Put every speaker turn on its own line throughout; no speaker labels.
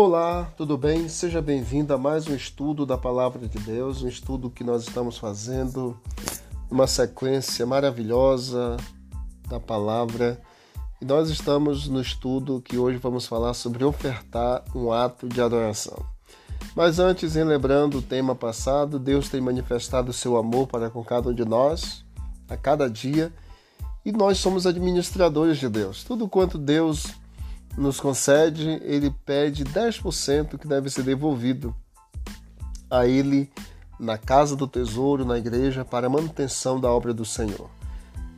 Olá, tudo bem? Seja bem-vindo a mais um estudo da Palavra de Deus, um estudo que nós estamos fazendo, uma sequência maravilhosa da Palavra. E nós estamos no estudo que hoje vamos falar sobre ofertar um ato de adoração. Mas antes, em lembrando o tema passado, Deus tem manifestado o seu amor para com cada um de nós, a cada dia, e nós somos administradores de Deus. Tudo quanto Deus nos concede, ele pede 10% que deve ser devolvido a ele na casa do tesouro, na igreja, para a manutenção da obra do Senhor.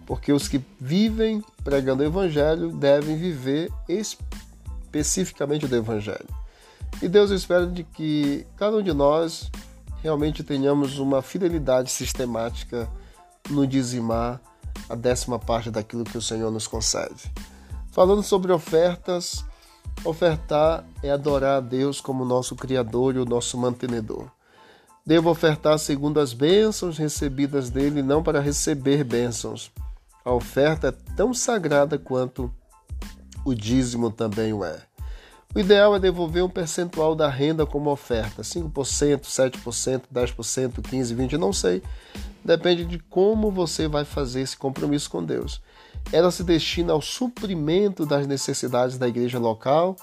Porque os que vivem pregando o evangelho devem viver especificamente do evangelho. E Deus espera de que cada um de nós realmente tenhamos uma fidelidade sistemática no dizimar a décima parte daquilo que o Senhor nos concede. Falando sobre ofertas, ofertar é adorar a Deus como nosso Criador e o nosso mantenedor. Devo ofertar segundo as bênçãos recebidas dele, não para receber bênçãos. A oferta é tão sagrada quanto o dízimo também o é. O ideal é devolver um percentual da renda como oferta, 5%, 7%, 10%, 15%, 20%, não sei. Depende de como você vai fazer esse compromisso com Deus ela se destina ao suprimento das necessidades da igreja local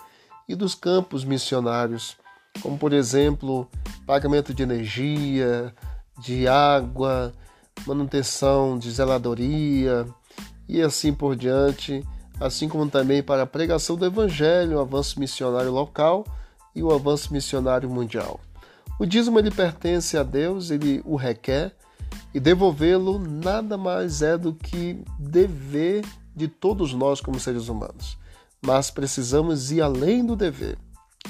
e dos campos missionários, como por exemplo, pagamento de energia, de água, manutenção de zeladoria e assim por diante, assim como também para a pregação do evangelho, o avanço missionário local e o avanço missionário mundial. O dízimo ele pertence a Deus, ele o requer e devolvê-lo nada mais é do que dever de todos nós como seres humanos. Mas precisamos ir além do dever.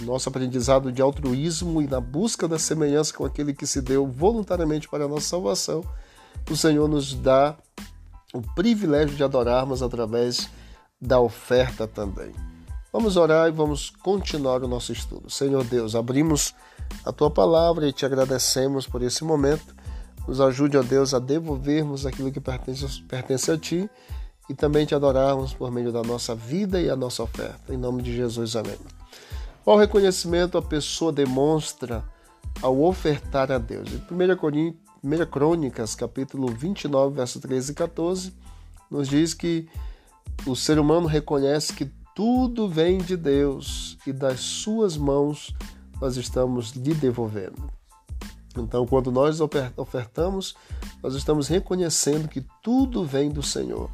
Nosso aprendizado de altruísmo e na busca da semelhança com aquele que se deu voluntariamente para a nossa salvação, o Senhor nos dá o privilégio de adorarmos através da oferta também. Vamos orar e vamos continuar o nosso estudo. Senhor Deus, abrimos a tua palavra e te agradecemos por esse momento nos ajude, ó Deus, a devolvermos aquilo que pertence, pertence a Ti e também te adorarmos por meio da nossa vida e a nossa oferta. Em nome de Jesus, amém. Qual reconhecimento a pessoa demonstra ao ofertar a Deus? Em 1 Crônicas, capítulo 29, verso 13 e 14, nos diz que o ser humano reconhece que tudo vem de Deus e das suas mãos nós estamos lhe devolvendo. Então, quando nós ofertamos, nós estamos reconhecendo que tudo vem do Senhor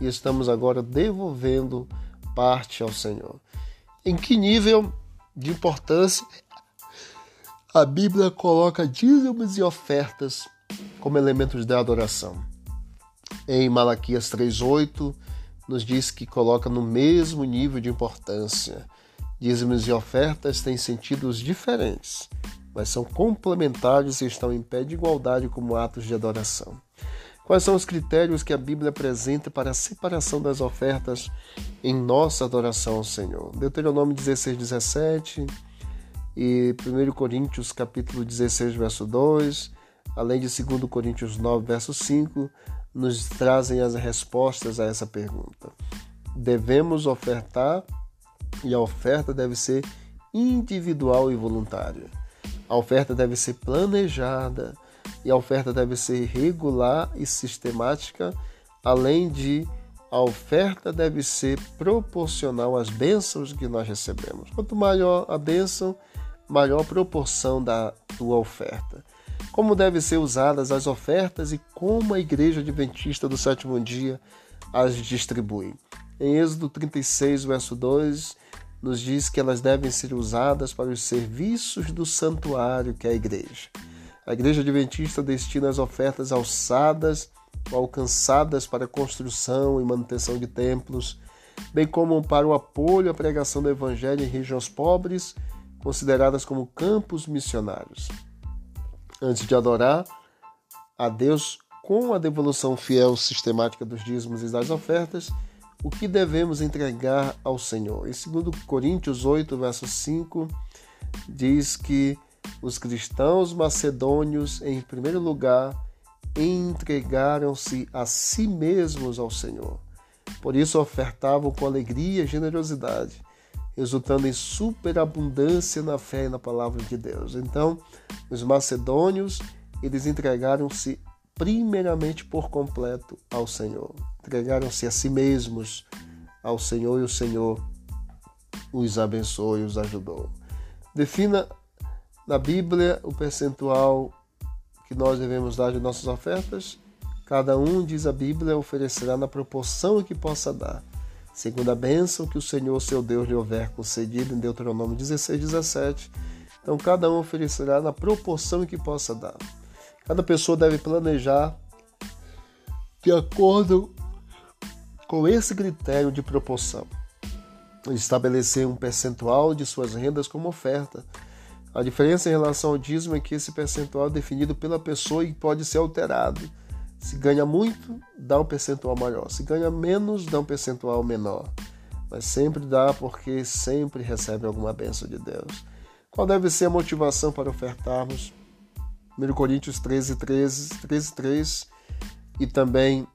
e estamos agora devolvendo parte ao Senhor. Em que nível de importância a Bíblia coloca dízimos e ofertas como elementos da adoração? Em Malaquias 3:8 nos diz que coloca no mesmo nível de importância. Dízimos e ofertas têm sentidos diferentes mas são complementares e estão em pé de igualdade como atos de adoração. Quais são os critérios que a Bíblia apresenta para a separação das ofertas em nossa adoração ao Senhor? Deuteronômio 16, 17 e 1 Coríntios capítulo 16, verso 2, além de 2 Coríntios 9, verso 5, nos trazem as respostas a essa pergunta. Devemos ofertar e a oferta deve ser individual e voluntária. A oferta deve ser planejada e a oferta deve ser regular e sistemática, além de a oferta deve ser proporcional às bênçãos que nós recebemos. Quanto maior a bênção, maior a proporção da tua oferta. Como devem ser usadas as ofertas e como a Igreja Adventista do Sétimo Dia as distribui. Em Êxodo 36, verso 2, nos diz que elas devem ser usadas para os serviços do santuário, que é a igreja. A igreja adventista destina as ofertas alçadas ou alcançadas para construção e manutenção de templos, bem como para o apoio à pregação do evangelho em regiões pobres, consideradas como campos missionários. Antes de adorar a Deus com a devolução fiel sistemática dos dízimos e das ofertas, o que devemos entregar ao Senhor. Em 2 Coríntios 8, verso 5, diz que os cristãos macedônios, em primeiro lugar, entregaram-se a si mesmos ao Senhor. Por isso ofertavam com alegria e generosidade, resultando em superabundância na fé e na palavra de Deus. Então, os macedônios, eles entregaram-se primeiramente por completo ao Senhor. Entregaram-se a si mesmos ao Senhor e o Senhor os abençoou e os ajudou. Defina na Bíblia o percentual que nós devemos dar de nossas ofertas. Cada um, diz a Bíblia, oferecerá na proporção que possa dar, segundo a bênção que o Senhor, seu Deus, lhe houver concedido em Deuteronômio 16, 17. Então, cada um oferecerá na proporção que possa dar. Cada pessoa deve planejar de acordo com esse critério de proporção. Estabelecer um percentual de suas rendas como oferta. A diferença em relação ao dízimo é que esse percentual é definido pela pessoa e pode ser alterado. Se ganha muito, dá um percentual maior. Se ganha menos, dá um percentual menor. Mas sempre dá porque sempre recebe alguma bênção de Deus. Qual deve ser a motivação para ofertarmos? 1 Coríntios 13, 13, 13, 3 e também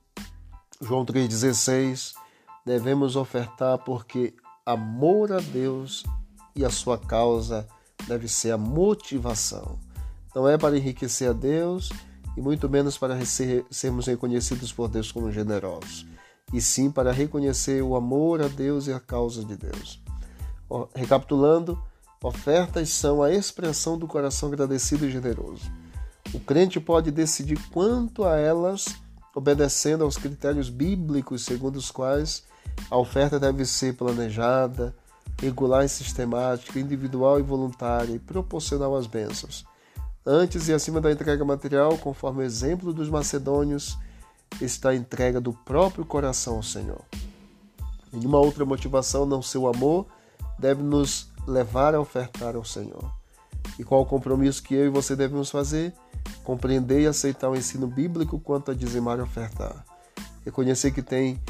João 3,16, devemos ofertar porque amor a Deus e a sua causa deve ser a motivação. Não é para enriquecer a Deus e muito menos para ser, sermos reconhecidos por Deus como generosos, e sim para reconhecer o amor a Deus e a causa de Deus. Recapitulando, ofertas são a expressão do coração agradecido e generoso. O crente pode decidir quanto a elas, obedecendo aos critérios bíblicos segundo os quais a oferta deve ser planejada, regular e sistemática, individual e voluntária e proporcional às bênçãos. Antes e acima da entrega material, conforme o exemplo dos macedônios, está a entrega do próprio coração ao Senhor. Nenhuma outra motivação não ser o amor deve nos levar a ofertar ao Senhor. E qual o compromisso que eu e você devemos fazer? Compreender e aceitar o ensino bíblico quanto a dizimar e ofertar, reconhecer que tem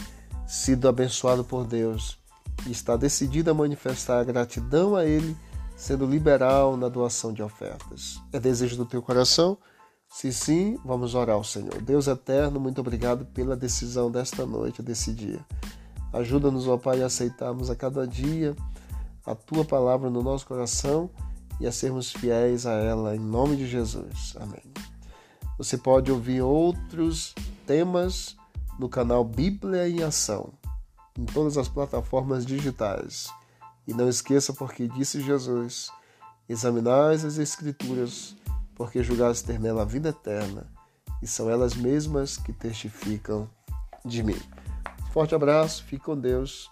sido abençoado por Deus e está decidido a manifestar a gratidão a Ele, sendo liberal na doação de ofertas. É desejo do teu coração? Se sim, vamos orar ao Senhor. Deus eterno, muito obrigado pela decisão desta noite, desse dia. Ajuda-nos, ó Pai, a aceitarmos a cada dia a tua palavra no nosso coração e a sermos fiéis a ela, em nome de Jesus. Amém. Você pode ouvir outros temas no canal Bíblia em Ação, em todas as plataformas digitais. E não esqueça, porque disse Jesus: examinais as Escrituras, porque julgais ter nela a vida eterna, e são elas mesmas que testificam de mim. Forte abraço, fique com Deus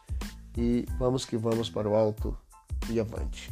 e vamos que vamos para o alto e avante.